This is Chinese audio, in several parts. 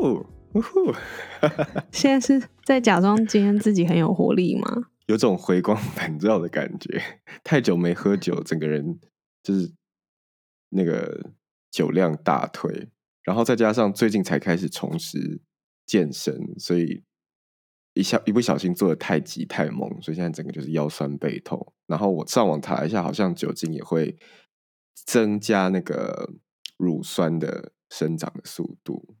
呜呼！现在是在假装今天自己很有活力吗？有种回光 返照的感觉。太久没喝酒，整个人就是那个酒量大退，然后再加上最近才开始重拾健身，所以一下一不小心做的太急太猛，所以现在整个就是腰酸背痛。然后我上网查一下，好像酒精也会增加那个乳酸的生长的速度。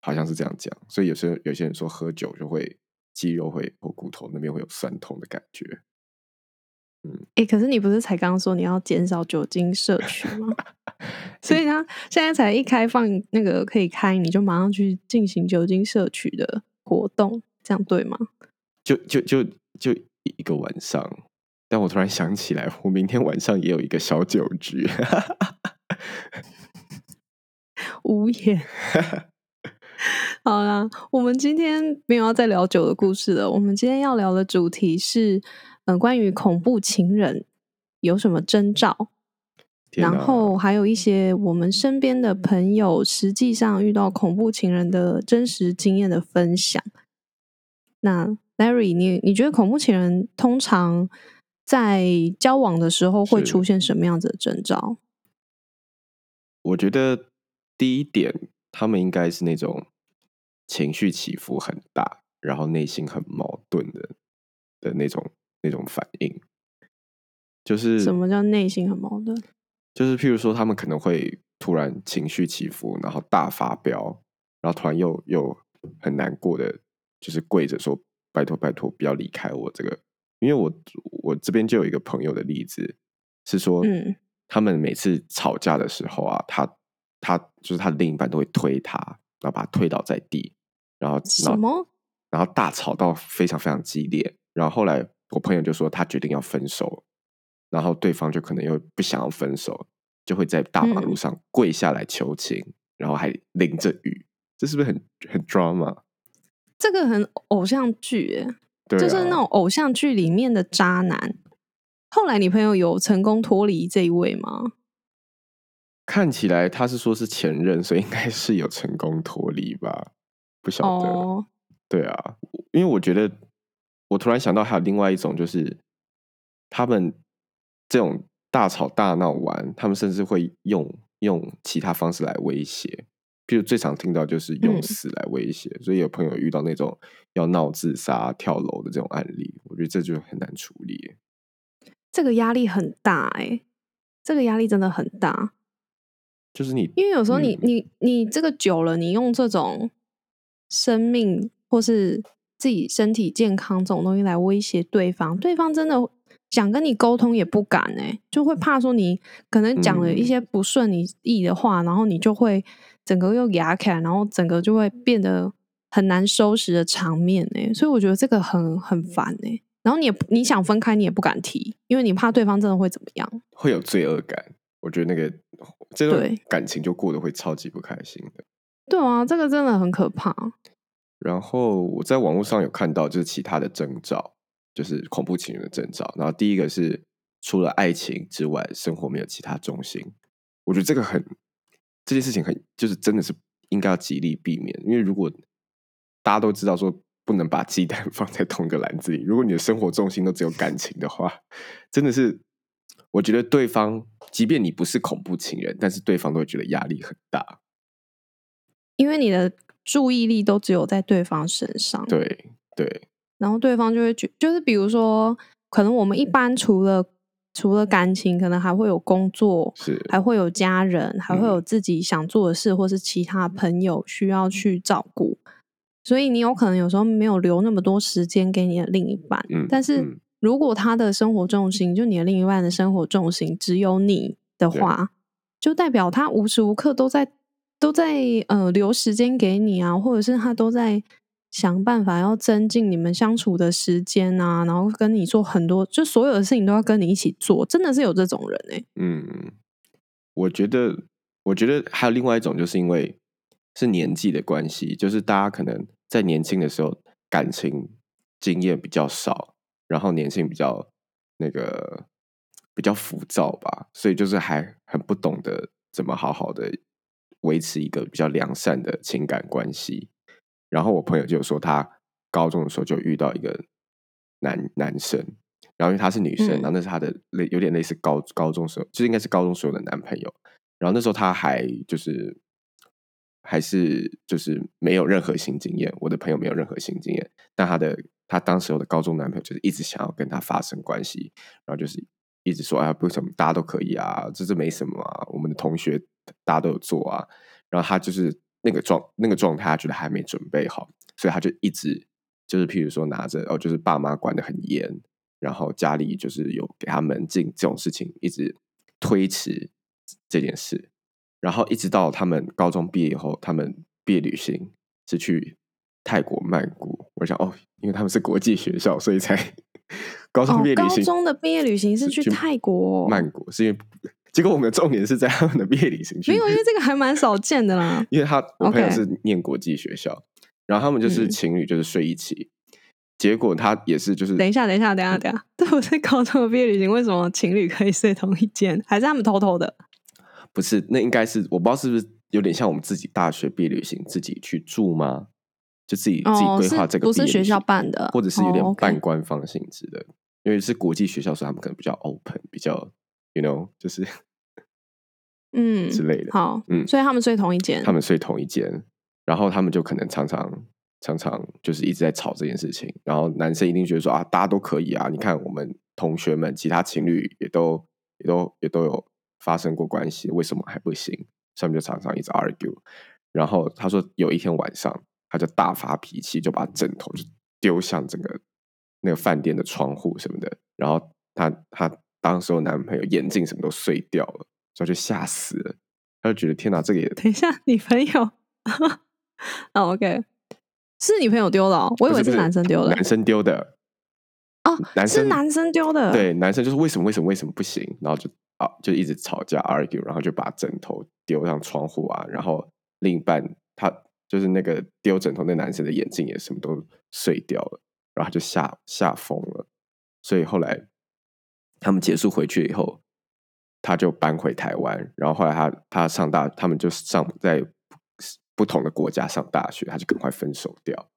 好像是这样讲，所以有些有些人说喝酒就会肌肉会或骨头那边会有酸痛的感觉。嗯，哎，可是你不是才刚刚说你要减少酒精摄取吗？所以他现在才一开放那个可以开，你就马上去进行酒精摄取的活动，这样对吗？就就就就一个晚上，但我突然想起来，我明天晚上也有一个小酒局。无言。好啦，我们今天没有要再聊酒的故事了。我们今天要聊的主题是，嗯，关于恐怖情人有什么征兆，然后还有一些我们身边的朋友实际上遇到恐怖情人的真实经验的分享。那 Larry，你你觉得恐怖情人通常在交往的时候会出现什么样子的征兆？我觉得第一点。他们应该是那种情绪起伏很大，然后内心很矛盾的的那种那种反应。就是什么叫内心很矛盾？就是譬如说，他们可能会突然情绪起伏，然后大发飙，然后突然又又很难过的，就是跪着说：“拜托拜托，不要离开我。”这个，因为我我这边就有一个朋友的例子，是说，嗯，他们每次吵架的时候啊，他。他就是他的另一半都会推他，然后把他推倒在地，然后什么？然后大吵到非常非常激烈。然后后来我朋友就说他决定要分手，然后对方就可能又不想要分手，就会在大马路上跪下来求情，然后还淋着雨。这是不是很很 drama？这个很偶像剧，哎，就是那种偶像剧里面的渣男。后来你朋友有成功脱离这一位吗？看起来他是说是前任，所以应该是有成功脱离吧？不晓得。对啊，因为我觉得，我突然想到还有另外一种，就是他们这种大吵大闹完，他们甚至会用用其他方式来威胁，比如最常听到就是用死来威胁。所以有朋友遇到那种要闹自杀、跳楼的这种案例，我觉得这就很难处理。这个压力很大哎，这个压力真的很大。就是你，因为有时候你你你这个久了，你用这种生命或是自己身体健康这种东西来威胁对方，对方真的想跟你沟通也不敢哎，就会怕说你可能讲了一些不顺你意的话，然后你就会整个又牙开，然后整个就会变得很难收拾的场面哎，所以我觉得这个很很烦哎。然后你也你想分开，你也不敢提，因为你怕对方真的会怎么样，会有罪恶感。我觉得那个这段感情就过得会超级不开心的。对啊，这个真的很可怕。然后我在网络上有看到，就是其他的征兆，就是恐怖情人的征兆。然后第一个是除了爱情之外，生活没有其他重心。我觉得这个很这件事情很就是真的是应该要极力避免，因为如果大家都知道说不能把鸡蛋 放在同一个篮子里，如果你的生活重心都只有感情的话，真的是。我觉得对方，即便你不是恐怖情人，但是对方都会觉得压力很大，因为你的注意力都只有在对方身上。对对，然后对方就会觉，就是比如说，可能我们一般除了除了感情，可能还会有工作，是还会有家人，还会有自己想做的事，或是其他朋友需要去照顾，所以你有可能有时候没有留那么多时间给你的另一半。嗯，但是。如果他的生活重心，就你的另一半的生活重心只有你的话，就代表他无时无刻都在都在呃留时间给你啊，或者是他都在想办法要增进你们相处的时间啊，然后跟你做很多，就所有的事情都要跟你一起做，真的是有这种人哎、嗯，我觉得，我觉得还有另外一种，就是因为是年纪的关系，就是大家可能在年轻的时候感情经验比较少，然后年轻比较那个比较浮躁吧，所以就是还很不懂得怎么好好的维持一个比较良善的情感关系。然后我朋友就说，他高中的时候就遇到一个男男生，然后因为他是女生，嗯然后那是他的类有点类似高高中时候，就是应该是高中时候的男朋友。然后那时候他还就是还是就是没有任何性经验，我的朋友没有任何性经验，但他的她当时候的高中男朋友就是一直想要跟她发生关系，然后就是一直说啊，为什么大家都可以啊，这这没什么啊，我们的同学大家都有做啊，然后她就是那个状那个状态，她觉得还没准备好，所以她就一直就是譬如说拿着哦，就是爸妈管得很严，然后家里就是有给他门禁这种事情，一直推迟这件事，然后一直到他们高中毕业以后，他们毕业旅行是去泰国曼谷。我想哦，因为他们是国际学校，所以才 高中哦毕业，旅行。高中的毕业旅行是是去去泰国哦，曼谷，是因为结果我们的重点是在他们的毕业旅行去没有，因为这个还蛮少见的啦。因为他我朋友是念国际学校然后他们就是嗯情侣，就是睡一起。结果他也是就是等一下，等一下，等一下，等一下，对，我是高中的毕业旅行，为什么情侣可以睡同一间？还是他们偷偷的？不是那应该是我不知道是不是有点像我们自己大学毕业旅行自己去住吗？就自己、自己哦，规划这个不是学校办的？或者是有点半官方性质的，因为是国际学校，所以他们可能比较 open，比较 you know 就是 嗯之类的。好，嗯所以他们睡同一间。他们睡同一间，然后他们就可能常常常常就是一直在吵这件事情，然后男生一定觉得说啊，大家都可以啊，你看我们同学们其他情侣也都也都也都有发生过关系，为什么还不行？所以他们就常常一直 argue。然后他说有一天晚上，他就大发脾气，就把枕头就丢向整个那个饭店的窗户什么的，然后他他当时候男朋友眼镜什么都碎掉了，所以就吓死了，他就觉得天哪，这个也等一下，你朋友啊，OK，是女朋友丢的哦，我以为是男生丢的男生丢的哦，男生是男生丢的。对，男生就是为什么为什么为什么不行，然后就啊就一直吵架 argue，然后就把枕头丢上窗户啊，然后另一半他就是那个丢枕头那男生的眼镜也什么都碎掉了，然后他就吓吓疯了，所以后来他们结束回去以后，他就搬回台湾，然后后来他他上大，他们就上在不同的国家上大学，他就赶快分手掉。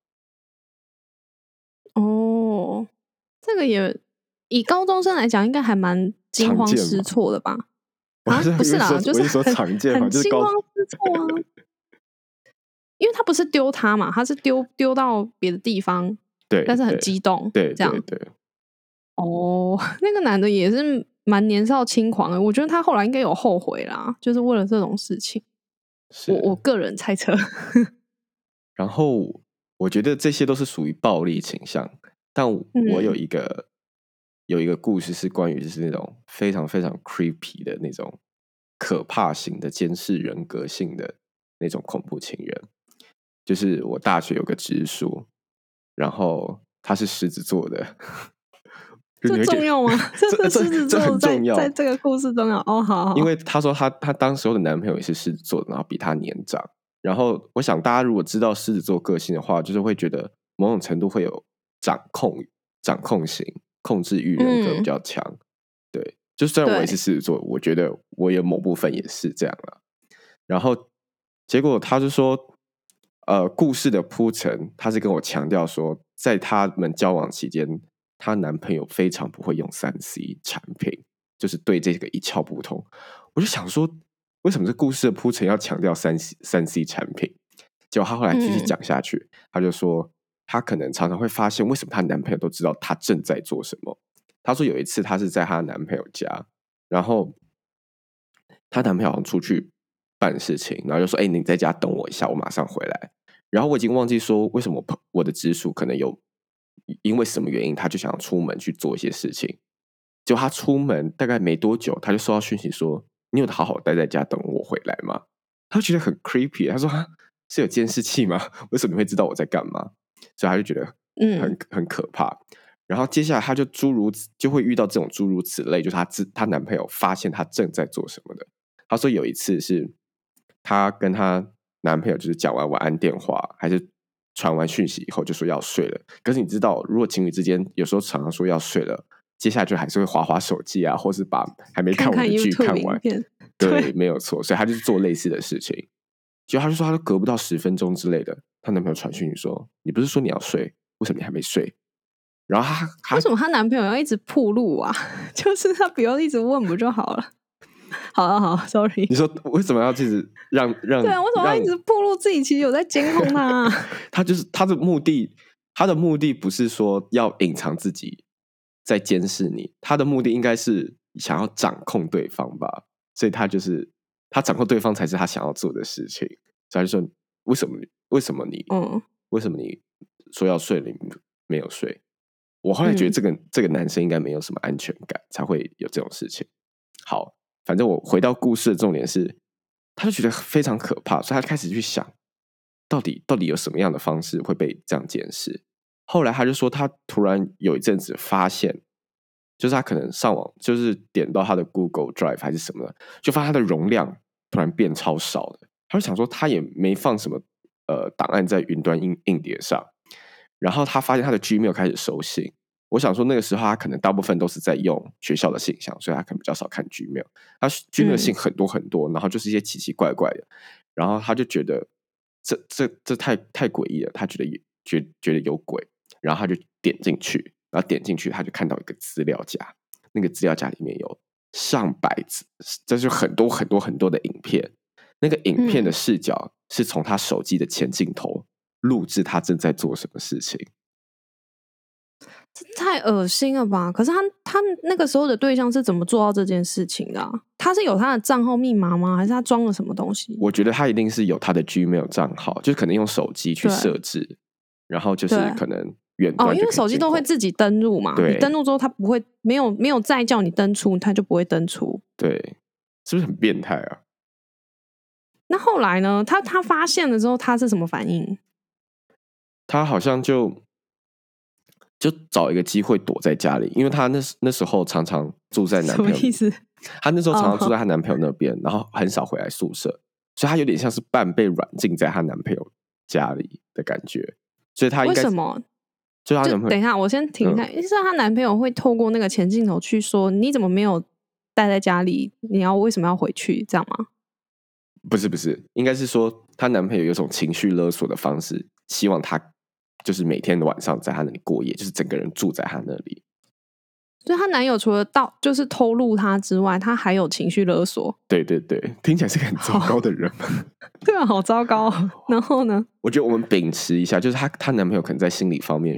哦，这个也以高中生来讲，应该还蛮惊慌失措的吧？我啊，是不是啦，我就是说很常见嘛，就是惊慌失措啊。因为他不是丢他嘛，他是丢丢到别的地方，对，但是很激动，对这样对对，哦，那个男的也是蛮年少轻狂的，我觉得他后来应该有后悔啦，就是为了这种事情。我我个人猜测，然后我觉得这些都是属于暴力倾向，但我嗯。有一个、有一个故事是关于就是那种非常非常 creepy 的那种可怕型的监视人格性的那种恐怖情人，就是我大学有个直属，然后他是狮子座的。这重要吗？这这是狮子这座重要，在这个故事中要哦，好好，因为她说她她当时候的男朋友也是狮子座的，然后比她年长。然后我想大家如果知道狮子座个性的话，就是会觉得某种程度会有掌控掌控型、控制欲人格比嗯较强。对，就虽然我也是狮子座，我觉得我有某部分也是这样了。然后结果他就说，呃，故事的铺陈，她是跟我强调说，在他们交往期间，她男朋友非常不会用三 C 产品，就是对这个一窍不通。我就想说，为什么这故事的铺陈要强调三 C 三 C 产品？结果她后来继续嗯讲下去，她就说，她可能常常会发现，为什么她男朋友都知道她正在做什么。她说有一次，她是在她男朋友家，然后她男朋友好像出去办事情，然后就说：“哎、你在家等我一下，我马上回来。”然后我已经忘记说为什么我的直属可能有因为什么原因，他就想要出门去做一些事情。结果他出门大概没多久，他就收到讯息说：“你有好好待在家等我回来吗？”他就觉得很 creepy。他说：“，是有监视器吗？为什么你会知道我在干嘛？”所以他就觉得很嗯很很可怕。然后接下来他就诸如此就会遇到这种诸如此类，就是她自她男朋友发现她正在做什么的。她说有一次是她跟她男朋友就是讲完晚安电话，还是传完讯息以后就说要睡了。可是你知道，如果情侣之间有时候常常说要睡了，接下来就还是会划划手机啊，或是把还没看完的剧看完。对，没有错，所以她就是做类似的事情。结果她就说，她都隔不到十分钟之类的，她男朋友传讯息说：“你不是说你要睡，为什么你还没睡？”然后她她为什么她男朋友要一直铺路啊？就是她不要一直问不就好了？好啊好，sorry 你。说为什么要一直让让？对啊，为什么要一直暴露自己其实有在监控他、啊？他就是他的目的，他的目的不是说要隐藏自己在监视你，他的目的应该是想要掌控对方吧。所以他就是他掌控对方才是他想要做的事情。所以他就说：为什么？为什么你？嗯，为什么你说要睡了，你没有睡？我后来觉得嗯这个、这个男生应该没有什么安全感，才会有这种事情。好，反正我回到故事的重点是，他就觉得非常可怕，所以他开始去想，到底到底有什么样的方式会被这样监视。后来他就说，他突然有一阵子发现，就是他可能上网，就是点到他的 Google Drive 还是什么的，就发现他的容量突然变超少的。他就想说，他也没放什么呃档案在云端硬硬碟上，然后他发现他的 Gmail 开始收信。我想说，那个时候他可能大部分都是在用学校的信箱，所以他可能比较少看 Gmail。他 Gmail 嗯信很多很多，然后就是一些奇奇怪怪的，然后他就觉得这这这太太诡异了，他觉得有觉觉得有鬼，然后他就点进去，然后点进去他就看到一个资料夹，那个资料夹里面有上百字，这就很多很多很多的影片，那个影片的嗯视角是从他手机的前镜头录制他正在做什么事情。这太恶心了吧？可是他他那个时候的对象是怎么做到这件事情的、啊？他是有他的账号密码吗？还是他装了什么东西？我觉得他一定是有他的 Gmail 账号，就是可能用手机去对设置，然后就是可能远端哦，因为手机都会自己登录嘛，对你登录之后，他不会没有没有再叫你登出，他就不会登出。对，是不是很变态啊？那后来呢？他他发现了之后，他是什么反应？他好像就就找一个机会躲在家里，因为她那时那时候常常住在男朋友，么意思？她那时候常常哦住在她男朋友那边，然后很少回来宿舍，所以她有点像是半被软禁在她男朋友家里的感觉，所以她应该为什么？就她男朋友等一下，我先停一下。是她男朋友会透过那个前镜头去说：“你怎么没有待在家里？你要为什么要回去？”这样吗？不是不是，应该是说她男朋友有种情绪勒索的方式，希望她就是每天的晚上在她那里过夜，就是整个人住在她那里。所以她男友除了到就是偷录她之外，他还有情绪勒索。对对对，听起来是个很糟糕的人。对啊，好糟糕哦。然后呢？我觉得我们秉持一下，就是她她男朋友可能在心理方面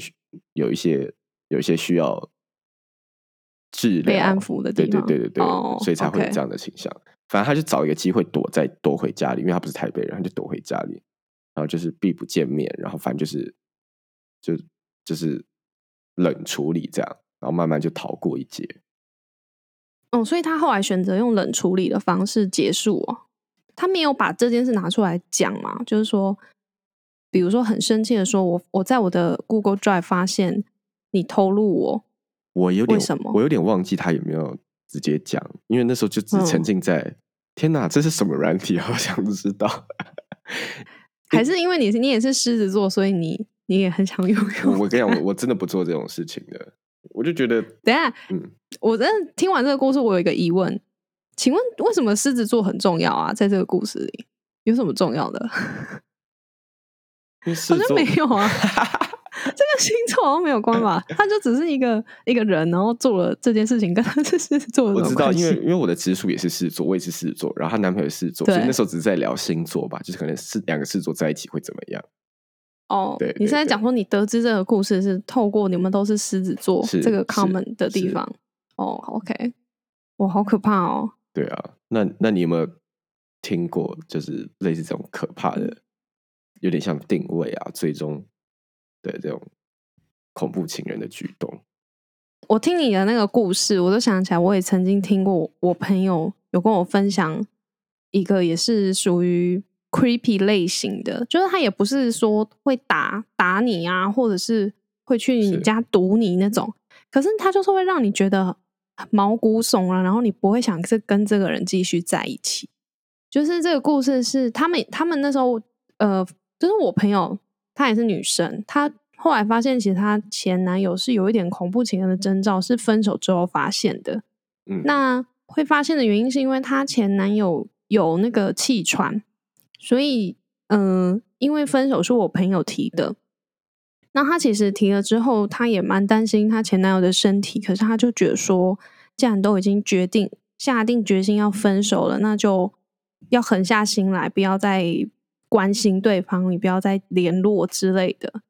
有一些有一些需要治疗被安抚的地对对方对对对，哦所以才会有这样的倾向。反正他就找一个机会躲在躲回家里，因为他不是台北人，他就躲回家里，然后就是避不见面，然后反正就是就就是冷处理这样，然后慢慢就逃过一劫。哦，所以他后来选择用冷处理的方式结束哦。他没有把这件事拿出来讲嘛？就是说，比如说很生气的说：“我我在我的 Google Drive 发现你偷录我。我有点为什么我有点忘记他有没有直接讲，因为那时候就只沉嗯浸在、天哪，这是什么软体？好想知道。”还是因为你是你也是狮子座，所以你你也很想拥有？我我跟你讲，我我真的不做这种事情的。我就觉得，等下，嗯，我真的听完这个故事，我有一个疑问，请问为什么狮子座很重要啊？在这个故事里有什么重要的？好像没有啊，这个星座好像没有关吧？他就只是一个一个人，然后做了这件事情，跟他是狮子座我知道，因为因为我的直属也是狮子座，我也是狮子座，然后她男朋友狮子座，所以那时候只是在聊星座吧，就是可能是两个狮子座在一起会怎么样？哦对，你是在对讲说你得知这个故事是透过你们都是狮子座是这个 common 的地方哦，OK，哇，好可怕哦！对啊，那那你有没有听过，就是类似这种可怕的，有点像定位啊、追踪的这种恐怖情人的举动？我听你的那个故事，我都想起来，我也曾经听过我朋友有跟我分享一个也是属于 creepy 类型的，就是他也不是说会打打你啊，或者是会去你家堵你那种，可是他就是会让你觉得毛骨悚然，然后你不会想是跟这个人继续在一起。就是这个故事是他们他们那时候呃，就是我朋友她也是女生，她后来发现其实她前男友是有一点恐怖情人的征兆，是分手之后发现的。嗯，那会发现的原因是因为她前男友有那个气喘，所以嗯、因为分手是我朋友提的，那她其实提了之后，她也蛮担心她前男友的身体，可是她就觉得说，既然都已经决定下定决心要分手了，那就要狠下心来，不要再关心对方，也不要再联络之类的。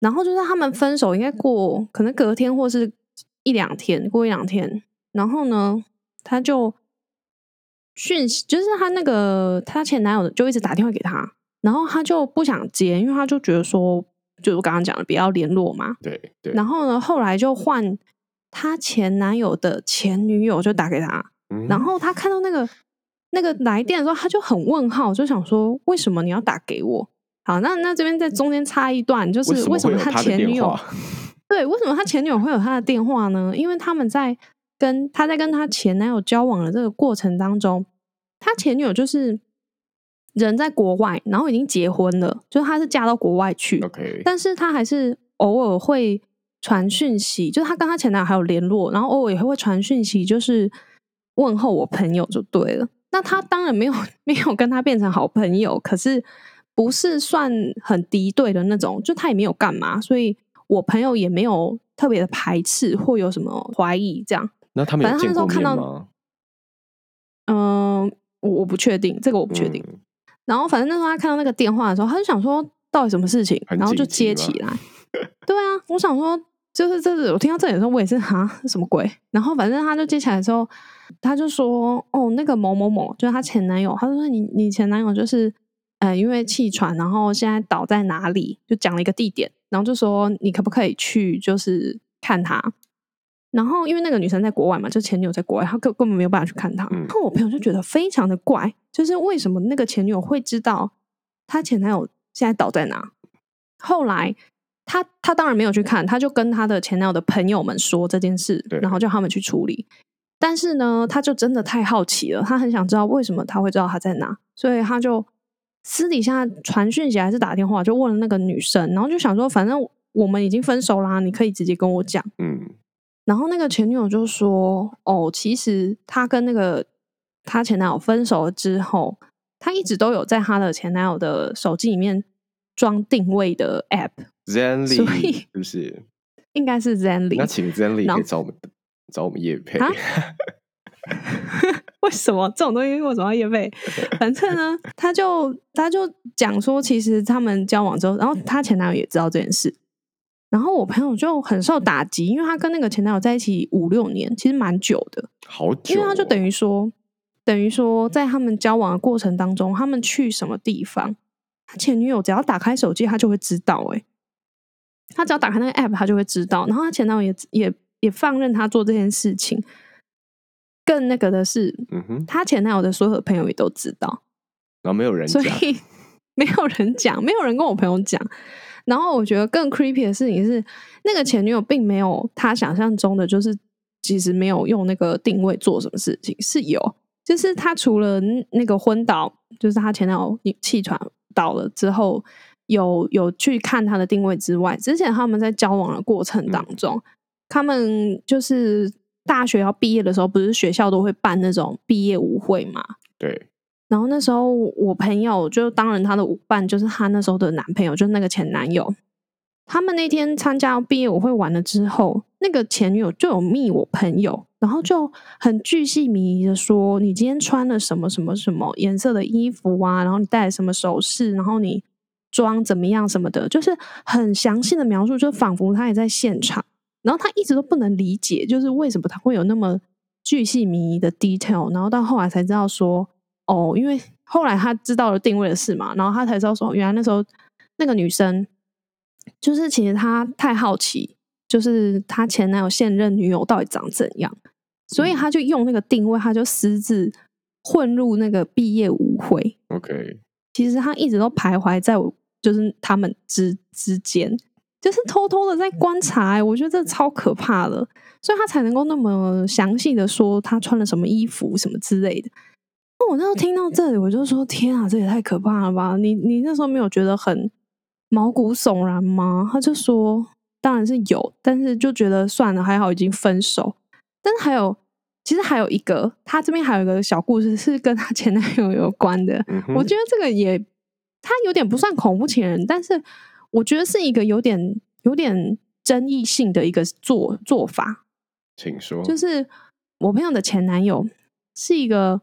然后就是他们分手应该过可能隔天或是一两天，过一两天，然后呢，他就讯息，就是他那个他前男友就一直打电话给他，然后他就不想接，因为他就觉得说，就我刚刚讲的，不要联络嘛。对对，然后呢，后来就换他前男友的前女友就打给他，嗯然后他看到那个那个来电的时候，他就很问号，就想说为什么你要打给我？好，那那这边在中间插一段，就是为什么他前女友？对，为什么他前女友会有他的电话呢？因为他们在跟他在跟他前男友交往的这个过程当中，他前女友就是人在国外，然后已经结婚了，就是他是嫁到国外去，OK，但是她还是偶尔会传讯息，就是他跟她前男友还有联络，然后偶尔也会传讯息，就是问候我朋友就对了。那他当然没有 没有跟他变成好朋友，可是不是算很敌对的那种，就他也没有干嘛，所以我朋友也没有特别的排斥或有什么怀疑这样。那他们有反正见过他那时候看到面吗？嗯、我我不确定，这个我不确定。嗯然后反正那时候他看到那个电话的时候，他就想说到底什么事情，然后就接起来。对啊，我想说就是这是我听到这里的时候，我也是哈什么鬼？然后反正他就接起来之后，他就说哦那个某某某就是他前男友，他就说你你前男友就是呃因为气喘，然后现在倒在哪里，就讲了一个地点，然后就说你可不可以去就是看他。然后因为那个女生在国外嘛，就前女友在国外，她根根本没有办法去看他。嗯然后我朋友就觉得非常的怪，就是为什么那个前女友会知道她前男友现在倒在哪？后来他他当然没有去看，他就跟他的前男友的朋友们说这件事，然后叫他们去处理。但是呢，他就真的太好奇了，他很想知道为什么他会知道他在哪，所以他就私底下传讯息还是打电话，就问了那个女生，然后就想说，反正我们已经分手啦，你可以直接跟我讲。嗯，然后那个前女友就说：“哦，其实她跟那个她前男友分手了之后，她一直都有在她的前男友的手机里面装定位的 app，所 Zenly 以是不是？应该是 Zenly。那请 Zenly 可以找我们找我们叶配啊 为什么这种东西为什么要业费？反正呢，他就他就讲说，其实他们交往之后，然后他前男友也知道这件事，然后我朋友就很受打击，因为他跟那个前男友在一起五六年，其实蛮久的。好久、哦，因为他就等于说，等于说，在他们交往的过程当中，他们去什么地方，他前女友只要打开手机，他就会知道、欸。他只要打开那个 app，他就会知道。然后他前男友也也也放任他做这件事情。更那个的是，嗯哼，他前男友的所有的朋友也都知道，然后没有人所，以 没有人讲，没有人跟我朋友讲。然后我觉得更 creepy 的事情是，那个前女友并没有他想象中的，就是其实没有用那个定位做什么事情，是有，就是他除了那个昏倒，就是他前男友气喘倒了之后，有有去看他的定位之外，之前他们在交往的过程当中，他们就是大学要毕业的时候，不是学校都会办那种毕业舞会嘛？对，然后那时候我朋友就当然他的舞伴就是她那时候的男朋友，就是那个前男友。他们那天参加毕业舞会完了之后，那个前女友就有密我朋友，然后就很巨细靡遗的说：“你今天穿了什么什么什么颜色的衣服啊？然后你戴了什么首饰？然后你妆怎么样什么的，就是很详细的描述，就仿佛他也在现场。然后他一直都不能理解，就是为什么他会有那么巨细靡遗的 detail。然后到后来才知道说，哦，因为后来他知道了定位的事嘛，然后他才知道说，原来那时候那个女生就是其实她太好奇，就是她前男友现任女友到底长怎样，所以他就用那个定位，他就私自混入那个毕业舞会。OK，其实他一直都徘徊在我就是他们之之间，就是偷偷的在观察、欸。我觉得这超可怕的，所以他才能够那么详细的说他穿了什么衣服什么之类的。那我那时候听到这里，我就说：天啊，这也太可怕了吧！你你那时候没有觉得很毛骨悚然吗？他就说：当然是有，但是就觉得算了，还好已经分手。但是还有，其实还有一个，他这边还有一个小故事是跟他前男友有关的。嗯，我觉得这个也，他有点不算恐怖情人，但是我觉得是一个有点有点争议性的一个做做法。请说，就是我朋友的前男友是一个，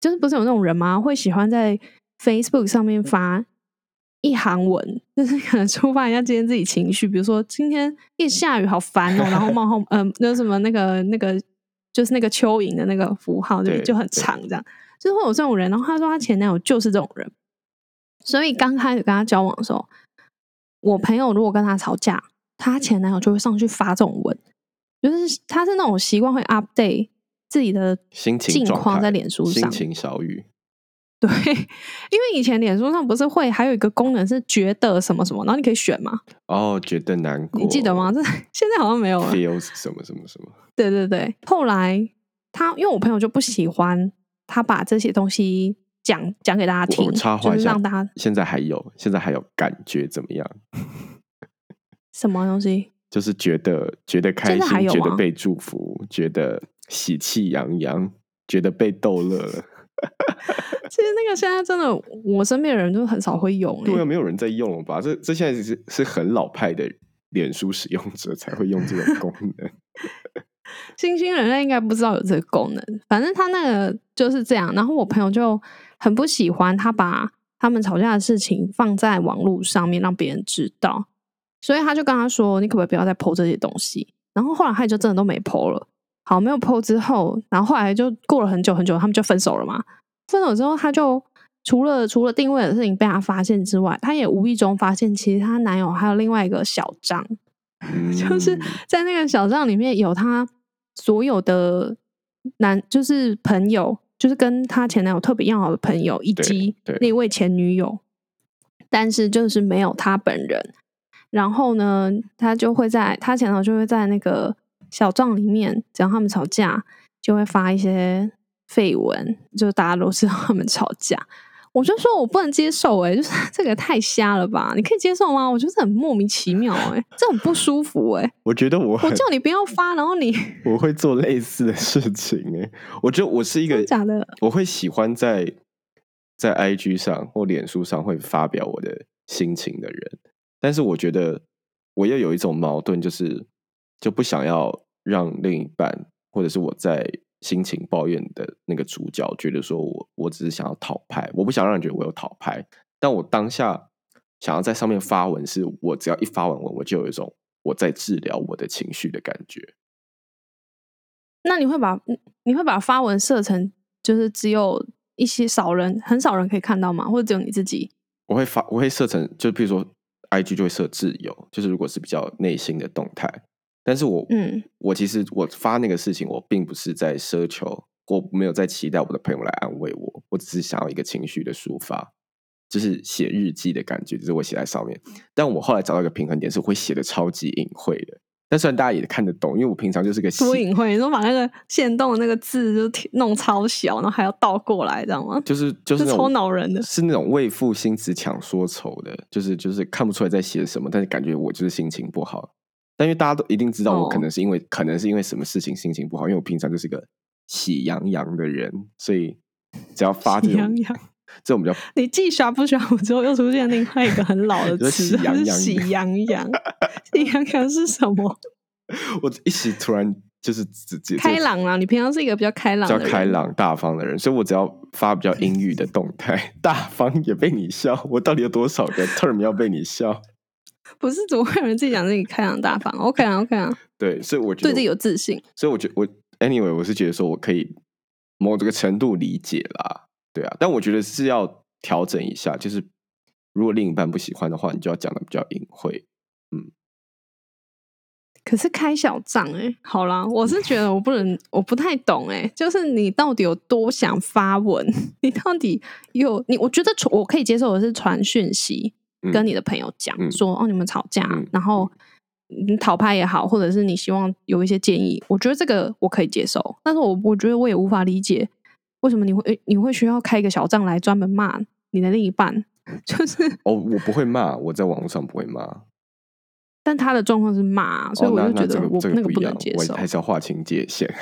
就是不是有那种人吗？会喜欢在 Facebook 上面发一行文，就是可能抒发一下今天自己情绪，比如说今天一下雨好烦哦，然后冒号嗯、呃，那什么那个那个就是那个蚯蚓的那个符号，对，对就很长这样，就是会有这种人。然后他说他前男友就是这种人，所以刚开始跟他交往的时候，我朋友如果跟他吵架，他前男友就会上去发这种文。就是他是那种习惯会 update 自己的心情状态近况在脸书上，心情小雨，对，因为以前脸书上不是会还有一个功能是觉得什么什么，然后你可以选嘛，哦，觉得难过，你记得吗？这 现在好像没有了。？Feels 什么什么什么，对对对，后来他因为我朋友就不喜欢他把这些东西讲讲给大家听，我插话就是让大家现在还有，现在还有感觉怎么样？什么东西。就是觉得觉得开心，觉得被祝福，觉得喜气洋洋，觉得被逗乐了。其实那个现在真的，我身边的人都很少会用、对啊，欸。没有人在用了吧？这这现在是是很老派的脸书使用者才会用这种功能。新兴人类应该不知道有这个功能，反正他那个就是这样。然后我朋友就很不喜欢他把他们吵架的事情放在网络上面让别人知道，所以他就跟他说：“你可不可以不要再 PO 这些东西？”然后后来他就真的都没 PO 了。好，没有 PO 之后，然后后来就过了很久很久，他们就分手了嘛。分手之后，他就除了除了定位的事情被他发现之外，他也无意中发现，其实她男友还有另外一个小张，就是嗯在那个小账里面有她所有的男，就是朋友，就是跟她前男友特别要好的朋友，以及对那位前女友，但是就是没有她本人。然后呢，他就会在他前男友就会在那个小账里面，只要他们吵架，就会发一些绯闻，就大家都知道他们吵架。我就说我不能接受、欸，就是这个太瞎了吧？你可以接受吗？我觉得很莫名其妙、欸，这很不舒服、欸，我觉得我我叫你不要发，然后你 我会做类似的事情哎。我觉得我是一个假的？我会喜欢在在 IG 上或脸书上会发表我的心情的人，但是我觉得我又有一种矛盾，就是就不想要让另一半或者是我在心情抱怨的那个主角觉得说我我只是想要讨拍，我不想让人觉得我有讨拍，但我当下想要在上面发文，是我只要一发完文，我就有一种我在治疗我的情绪的感觉。那你会把你会把发文设成就是只有一些少人很少人可以看到吗？或者只有你自己？我会发，我会设成，就比如说，IG 就会设自由，就是如果是比较内心的动态，但是我，嗯，我其实我发那个事情，我并不是在奢求，我没有在期待我的朋友来安慰我，我只是想要一个情绪的抒发，就是写日记的感觉，就是我写在上面。但我后来找到一个平衡点，是我会写的超级隐晦的，但虽然大家也看得懂，因为我平常就是个多隐晦，你说把那个线动的那个字就弄超小，然后还要倒过来，知道吗？就是就是超恼人的是那种为赋新词强说愁的，就是就是看不出来在写什么，但是感觉我就是心情不好。但因为大家都一定知道我可哦能是因为、可能是因为什么事情心情不好，因为我平常就是个喜洋洋的人，所以只要发这种喜洋洋这种比较你既刷不刷，之后又出现另外一个很老的词，喜洋洋是喜洋洋。喜洋洋是什么？我一时突然就是直接开朗啊！你平常是一个比较开朗比较开朗大方的人，所以我只要发比较阴郁的动态，大方也被你笑，我到底有多少个 term 要被你笑？不是怎么会有人自己讲自己开朗大方？OK 啊，OK 啊，对，所以我觉得对自己有自信。所以我觉得我 anyway 我是觉得说我可以某这个程度理解啦，对啊，但我觉得是要调整一下，就是如果另一半不喜欢的话，你就要讲的比较隐晦。嗯可是开小账哎、好啦，我是觉得我不能，我不太懂哎、就是你到底有多想发文？你到底有你？我觉得传我可以接受的是传讯息，嗯跟你的朋友讲、嗯说哦，你们吵架，嗯然后你讨拍也好，或者是你希望有一些建议，我觉得这个我可以接受。但是我我觉得我也无法理解为什么你会你会需要开一个小账来专门骂你的另一半，就是哦，我不会骂，我在网络上不会骂，但他的状况是骂，所以哦，我就觉得我、那个不能接，受。我还是要划清界限。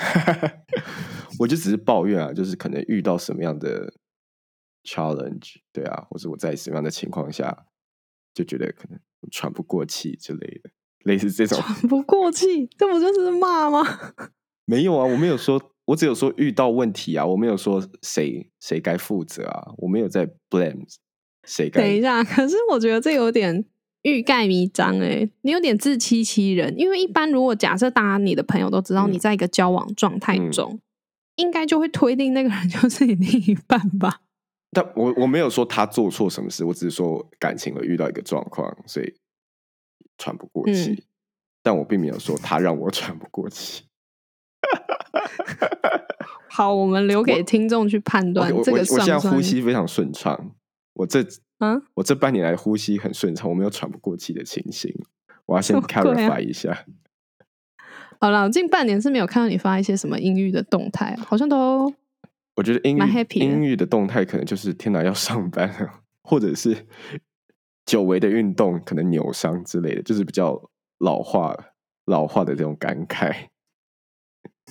我就只是抱怨啊，就是可能遇到什么样的 challenge，对啊，或者我在什么样的情况下就觉得可能喘不过气之类的，类似这种。喘不过气，这不就是骂吗？没有啊，我没有说，我只有说遇到问题啊，我没有说谁谁该负责啊，我没有在 blame 谁该。等一下，可是我觉得这有点欲盖弥彰哎，你有点自欺欺人。因为一般如果假设大家你的朋友都知道嗯你在一个交往状态嗯中，应该就会推定那个人就是你另一半吧？但我我没有说他做错什么事，我只是说感情了遇到一个状况，所以喘不过气。嗯但我并没有说他让我喘不过气。好，我们留给听众去判断这个我我现在呼吸非常顺畅，我这啊？我这半年来呼吸很顺畅，我没有喘不过气的情形。我要先 clarify 一下。好了，近半年是没有看到你发一些什么阴郁的动态，好像都我觉得阴蛮郁 happy 的动态可能就是天哪要上班了，或者是久违的运动可能扭伤之类的，就是比较老化老化的这种感慨。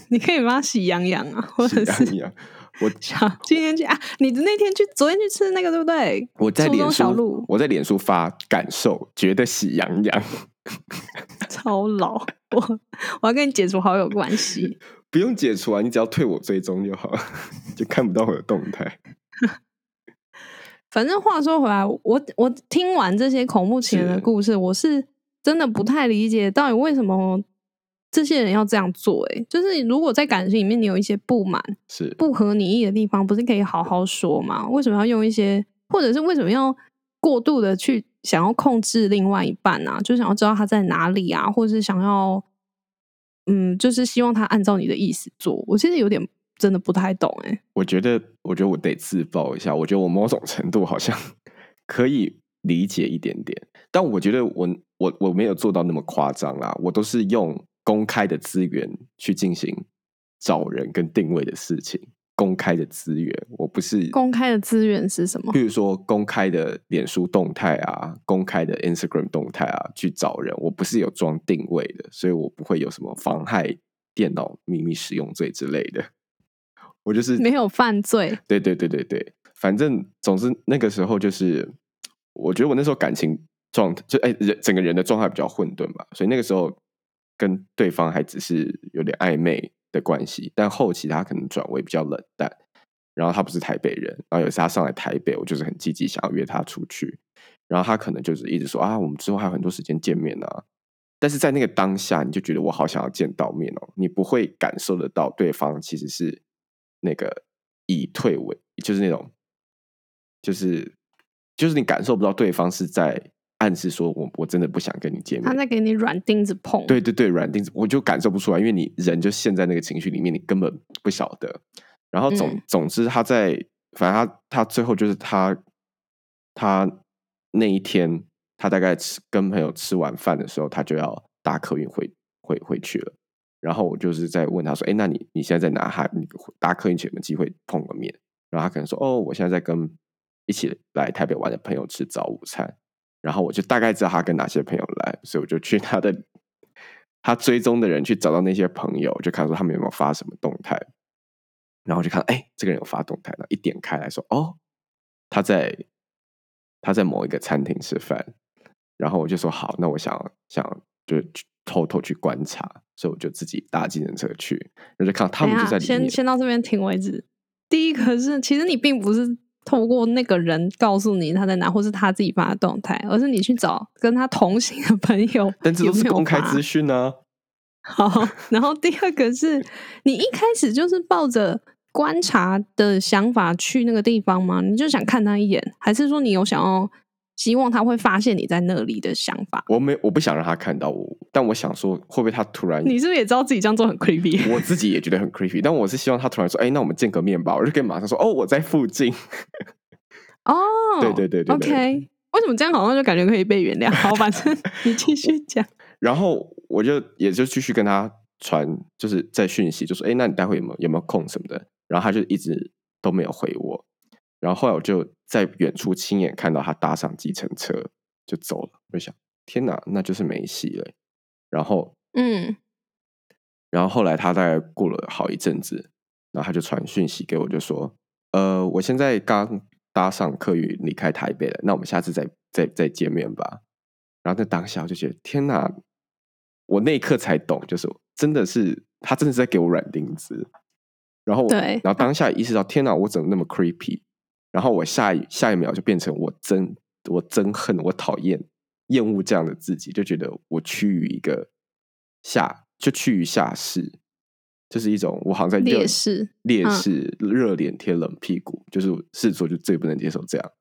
你可以帮他喜羊羊啊，或者是喜羊羊，我 想今天去啊，你那天去昨天去吃那个对不对？我在脸书小，我在脸书发感受，觉得喜羊羊，超老，我我要跟你解除好友关系。不用解除啊，你只要退我追踪就好，就看不到我的动态。反正话说回来，我我听完这些恐怖情人的故事，我是真的不太理解到底为什么这些人要这样做、欸。就是如果在感情里面你有一些不满、是不合你意的地方，不是可以好好说吗？为什么要用一些，或者是为什么要过度的去想要控制另外一半啊？就想要知道他在哪里啊，或者是想要，嗯，就是希望他按照你的意思做。我现在有点真的不太懂、欸，我觉得，我觉得我得自爆一下。我觉得我某种程度好像 可以理解一点点，但我觉得我我我没有做到那么夸张啦。我都是用公开的资源去进行找人跟定位的事情。公开的资源，我不是公开的资源是什么？比如说公开的脸书动态啊，公开的 Instagram 动态啊，去找人，我不是有装定位的，所以我不会有什么妨害电脑秘密使用罪之类的。我就是没有犯罪，对对对对对，反正总之那个时候就是，我觉得我那时候感情状态就哎人整个人的状态比较混沌吧，所以那个时候跟对方还只是有点暧昧的关系，但后期他可能转为比较冷淡。然后他不是台北人，然后有一次他上来台北，我就是很积极想要约他出去，然后他可能就是一直说啊，我们之后还有很多时间见面啊。但是在那个当下，你就觉得我好想要见到面哦，你不会感受得到对方其实是那个以退为，就是那种，就是就是你感受不到对方是在暗示说我我真的不想跟你见面他，在给你软钉子碰。对对对，软钉子我就感受不出来，因为你人就陷在那个情绪里面，你根本不晓得。然后总、嗯总之，他在反正他他最后就是他他那一天，他大概吃跟朋友吃完饭的时候，他就要搭客运回回回去了。然后我就是在问他说：“哎，那你你现在在哪？还你搭客运前有没有机会碰个面？”然后他可能说：“哦，我现在在跟一起来台北玩的朋友吃早午餐。”然后我就大概知道他跟哪些朋友来，所以我就去他的他追踪的人去找到那些朋友，就看说他们有没有发什么动态，然后就看哎，这个人有发动态，然后一点开来说哦，他在他在某一个餐厅吃饭，然后我就说好，那我想想就去偷偷去观察，所以我就自己搭计程车去，然后就看到他们就在里面先，先到这边停为止。第一个是，其实你并不是透过那个人告诉你他在哪，或是他自己发的动态，而是你去找跟他同行的朋友，但这都是公开发资讯呢、好，然后第二个是你一开始就是抱着观察的想法去那个地方吗？你就想看他一眼，还是说你有想要希望他会发现你在那里的想法。我没我不想让他看到我，但我想说，会不会他突然？你是不是也知道自己这样做很 creepy？我自己也觉得很 creepy，但我是希望他突然说：“哎，那我们见个面吧。”我就可以马上说：“哦，我在附近。”哦，对对对对，OK。为什么这样好像就感觉可以被原谅？好，反正 你继续讲。然后我就也就继续跟他传，就是在讯息，就说：“哎，那你待会有没有有没有空什么的？”然后他就一直都没有回我。然后后来我就在远处亲眼看到他搭上计程车就走了。我就想：天哪，那就是没戏了。然后，嗯，然后后来他大概过了好一阵子，然后他就传讯息给我，就说：“呃，我现在刚。”搭上客运离开台北了，那我们下次再再再见面吧。然后在当下我就觉得天哪，我那一刻才懂，就是真的是他真的是在给我软钉子。然后对，然后当下意识到天哪，我怎么那么 creepy？然后我下一下一秒就变成我憎我憎恨我讨厌厌恶这样的自己，就觉得我趋于一个下就趋于下世。就是一种我好像在劣势，劣势热脸贴冷屁股，就是狮子座就最不能接受这样，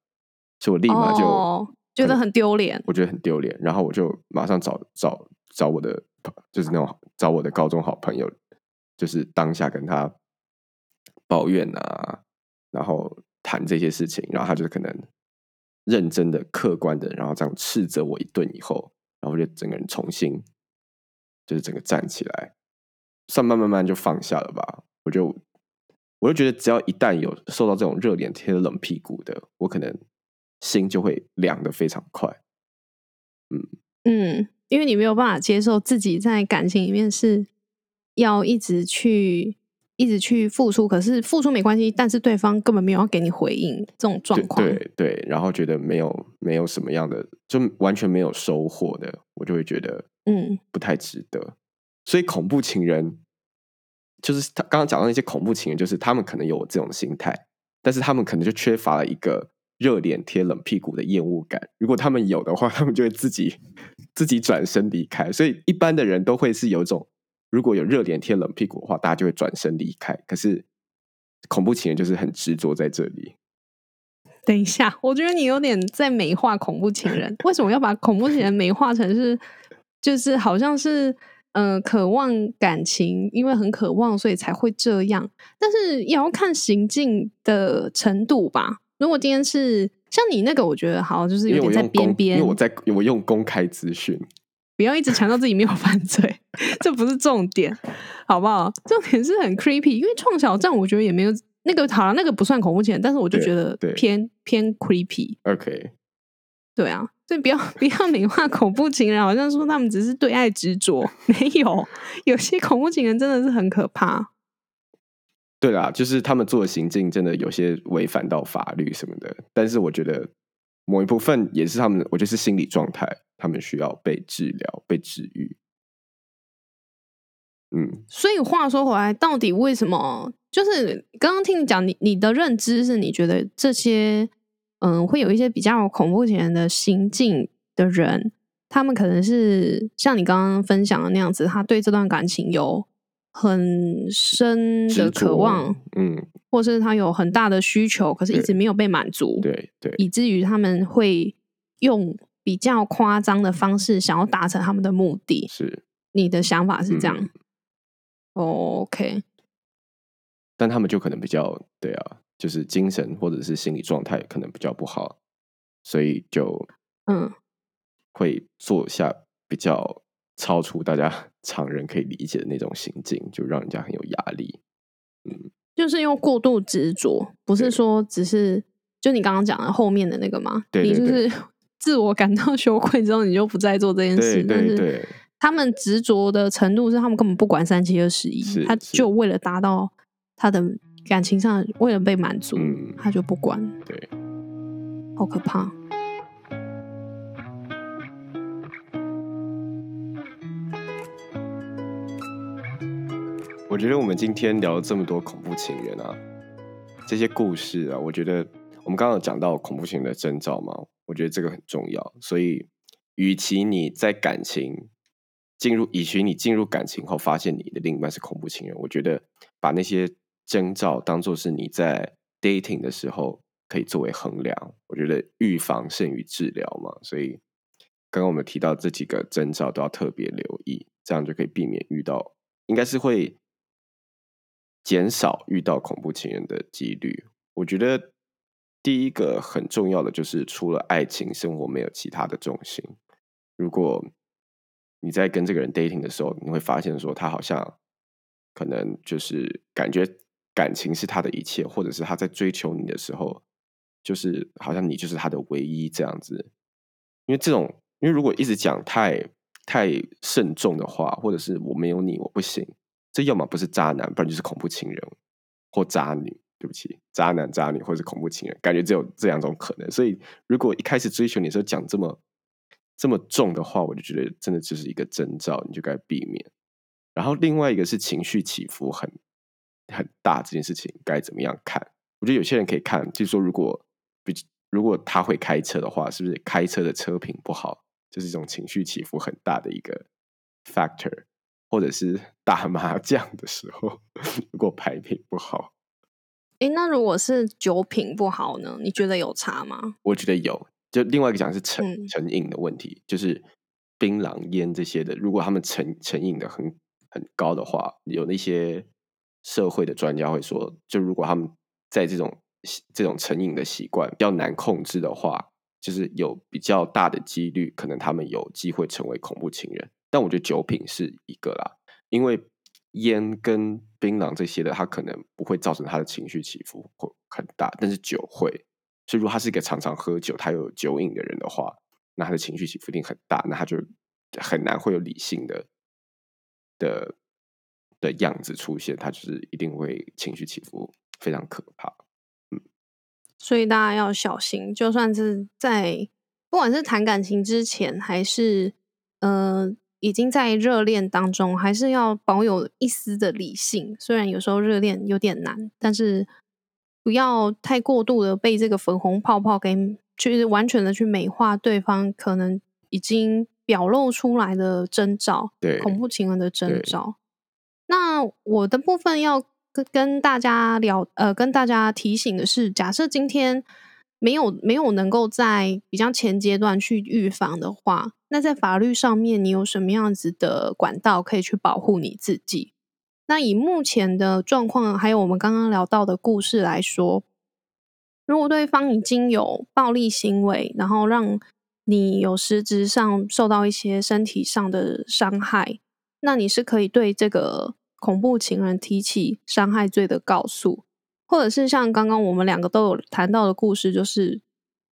所以我立马就觉得很丢脸，我觉得很丢脸，然后我就马上找找找我的，就是那种找我的高中好朋友，就是当下跟他抱怨啊，然后谈这些事情，然后他就可能认真的、客观的，然后这样斥责我一顿以后，然后我就整个人重新就是整个站起来。算慢慢慢就放下了吧，我就我就觉得只要一旦有受到这种热脸贴冷屁股的，我可能心就会凉的非常快。嗯嗯，因为你没有办法接受自己在感情里面是要一直去一直去付出，可是付出没关系，但是对方根本没有要给你回应这种状况，对对，然后觉得没有没有什么样的，就完全没有收获的，我就会觉得嗯不太值得。所以恐怖情人就是他刚刚讲到那些恐怖情人，就是他们可能有这种心态，但是他们可能就缺乏了一个热脸贴冷屁股的厌恶感。如果他们有的话，他们就会自己自己转身离开。所以一般的人都会是有一种，如果有热脸贴冷屁股的话，大家就会转身离开。可是恐怖情人就是很执着在这里。等一下，我觉得你有点在美化恐怖情人。为什么要把恐怖情人美化成是，就是好像是？嗯，渴望感情，因为很渴望，所以才会这样。但是也要看行径的程度吧。如果今天是像你那个，我觉得好，就是有点在边边。因为我在我用公开资讯，不要一直强调自己没有犯罪，这不是重点，好不好？重点是很 creepy，因为创小站，我觉得也没有那个好了，那个不算恐怖情人，但是我就觉得偏偏 creepy。OK，对啊。所以不要 不要美化恐怖情人，好像说他们只是对爱执着，没有有些恐怖情人真的是很可怕。对啦，就是他们做的行径真的有些违反到法律什么的，但是我觉得某一部分也是他们，我觉得是心理状态，他们需要被治疗、被治愈。嗯，所以话说回来，到底为什么？就是刚刚听你讲，你你的认知是你觉得这些。嗯，会有一些比较恐怖情人的行径的人，他们可能是像你刚刚分享的那样子，他对这段感情有很深的渴望，嗯，或是他有很大的需求，可是一直没有被满足，对对，以至于他们会用比较夸张的方式想要达成他们的目的。是你的想法是这样？OK，但他们就可能比较对啊。就是精神或者是心理状态可能比较不好，所以就嗯，会做下比较超出大家常人可以理解的那种行径，就让人家很有压力。嗯，就是用过度执着，不是说只是就你刚刚讲的后面的那个吗？你就是自我感到羞愧之后，你就不再做这件事。但是他们执着的程度是，他们根本不管三七二十一，他就为了达到他的。感情上为了被满足，他就不管。对，好可怕。我觉得我们今天聊了这么多恐怖情人啊，这些故事啊，我觉得我们刚刚有讲到恐怖情人的征兆嘛，我觉得这个很重要。所以，与其你在感情进入，与其你进入感情后发现你的另一半是恐怖情人，我觉得把那些。征兆当做是你在 dating 的时候可以作为衡量。我觉得预防胜于治疗嘛，所以刚刚我们提到这几个征兆都要特别留意，这样就可以避免遇到，应该是会减少遇到恐怖情人的几率。我觉得第一个很重要的就是除了爱情，生活没有其他的重心。如果你在跟这个人 dating 的时候，你会发现说他好像可能就是感觉感情是他的一切，或者是他在追求你的时候，就是好像你就是他的唯一这样子。因为这种，因为如果一直讲太太慎重的话，或者是我没有你我不行，这要么不是渣男，不然就是恐怖情人或渣女。对不起，渣男渣女或者是恐怖情人，感觉只有这两种可能。所以如果一开始追求你的时候讲这么。这么重的话，我就觉得真的就是一个征兆，你就该避免。然后另外一个是情绪起伏很很大这件事情该怎么样看？我觉得有些人可以看，就是说如果比如果他会开车的话，是不是开车的车品不好，就是一种情绪起伏很大的一个 factor，或者是 打麻将的时候，如果牌品不好，哎，那如果是酒品不好呢？你觉得有差吗？我觉得有。就另外一个讲是成成瘾的问题，就是槟榔烟这些的，如果他们成成瘾的很很高的话，有那些社会的专家会说，就如果他们在这种这种成瘾的习惯比较难控制的话，就是有比较大的几率，可能他们有机会成为恐怖情人。但我觉得酒品是一个啦，因为烟跟槟榔这些的，它可能不会造成他的情绪起伏会很大，但是酒会。所以，如果他是一个常常喝酒、他有酒瘾的人的话，那他的情绪起伏一定很大，那他就很难会有理性的的的样子出现，他就是一定会情绪起伏非常可怕。嗯，所以大家要小心，就算是在不管是谈感情之前，还是呃已经在热恋当中，还是要保有一丝的理性。虽然有时候热恋有点难，但是。不要太过度的被这个粉红泡泡给，就是完全的去美化对方可能已经表露出来的征兆，对恐怖情人的征兆。那我的部分要跟跟大家聊，呃，跟大家提醒的是，假设今天没有没有能够在比较前阶段去预防的话，那在法律上面，你有什么样子的管道可以去保护你自己？那以目前的状况，还有我们刚刚聊到的故事来说，如果对方已经有暴力行为，然后让你有实质上受到一些身体上的伤害，那你是可以对这个恐怖情人提起伤害罪的告诉，或者是像刚刚我们两个都有谈到的故事，就是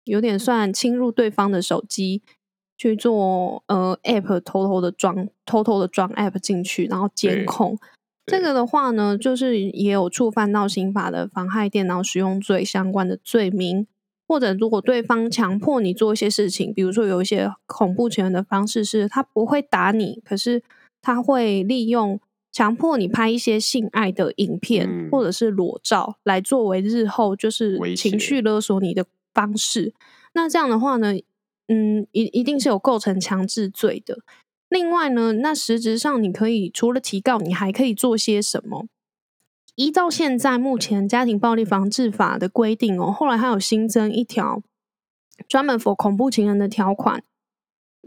有点算侵入对方的手机去做呃 app 偷偷的装偷偷的装 app 进去，然后监控。这个的话呢，就是也有触犯到刑法的妨害电脑使用罪相关的罪名，或者如果对方强迫你做一些事情，比如说有一些恐怖情人的方式是，他不会打你，可是他会利用强迫你拍一些性爱的影片或者是裸照，来作为日后就是情绪勒索你的方式。那这样的话呢，嗯，一一定是有构成强制罪的。另外呢，那实质上你可以除了提告，你还可以做些什么？依照现在目前家庭暴力防治法的规定哦，后来还有新增一条专门 for 恐怖情人的条款，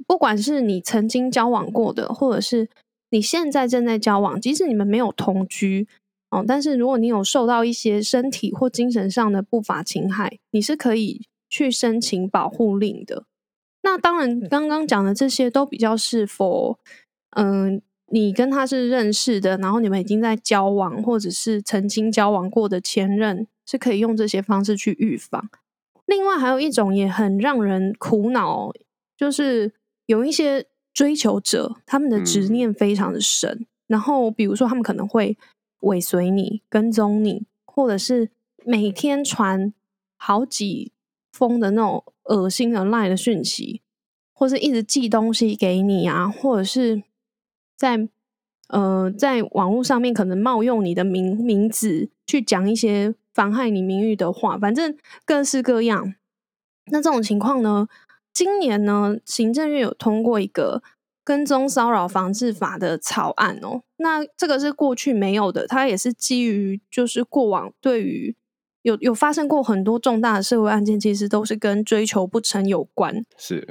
不管是你曾经交往过的，或者是你现在正在交往，即使你们没有同居哦，但是如果你有受到一些身体或精神上的不法侵害，你是可以去申请保护令的。那当然，刚刚讲的这些都比较是否，嗯，你跟他是认识的，然后你们已经在交往，或者是曾经交往过的前任，是可以用这些方式去预防。另外，还有一种也很让人苦恼，就是有一些追求者，他们的执念非常的深，然后比如说他们可能会尾随你、跟踪你，或者是每天传好几封的那种。恶心的赖的讯息，或是一直寄东西给你啊，或者是在呃在网络上面可能冒用你的名名字去讲一些妨害你名誉的话，反正各式各样。那这种情况呢，今年呢，行政院有通过一个跟踪骚扰防治法的草案哦。那这个是过去没有的，它也是基于就是过往对于有有发生过很多重大的社会案件，其实都是跟追求不成有关。是，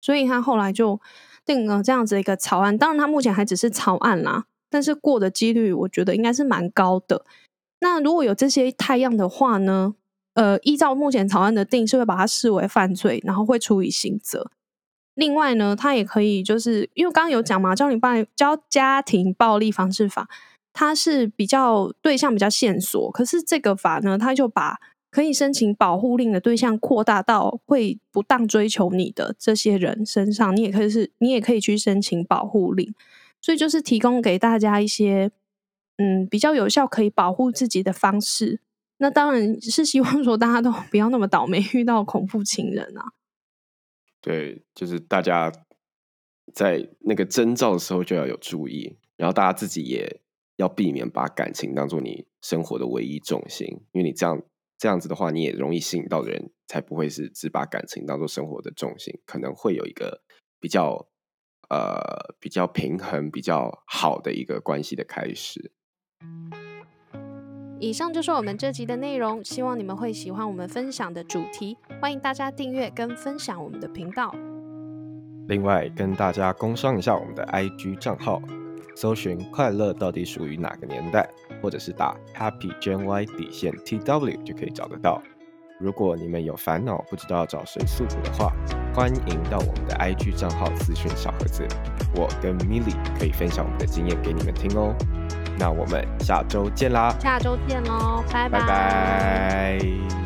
所以他后来就定了这样子一个草案。当然，他目前还只是草案啦，但是过的几率，我觉得应该是蛮高的。那如果有这些太阳的话呢？呃，依照目前草案的定，是会把它视为犯罪，然后会处以刑责。另外呢，他也可以就是因为刚刚有讲嘛，《教你暴教家庭暴力防治法》，它是比较对象比较线索，可是这个法呢，它就把可以申请保护令的对象扩大到会不当追求你的这些人身上，你也可以是，你也可以去申请保护令。所以就是提供给大家一些嗯比较有效可以保护自己的方式。那当然是希望说大家都不要那么倒霉遇到恐怖情人啊。对，就是大家在那个征兆的时候就要有注意，然后大家自己也要避免把感情当做你生活的唯一重心，因为你这样这样子的话，你也容易吸引到的人才不会是只把感情当做生活的重心，可能会有一个比较呃比较平衡、比较好的一个关系的开始。以上就是我们这集的内容，希望你们会喜欢我们分享的主题。欢迎大家订阅跟分享我们的频道。另外，跟大家工商一下我们的 IG 账号，搜寻“快乐到底属于哪个年代”，或者是打 “Happy Gen Y 底线 TW” 就可以找得到。如果你们有烦恼不知道找谁诉苦的话，欢迎到我们的 IG 账号私讯小盒子，我跟 Milly 可以分享我们的经验给你们听哦。那我们下周见啦！下周见喽，拜拜拜。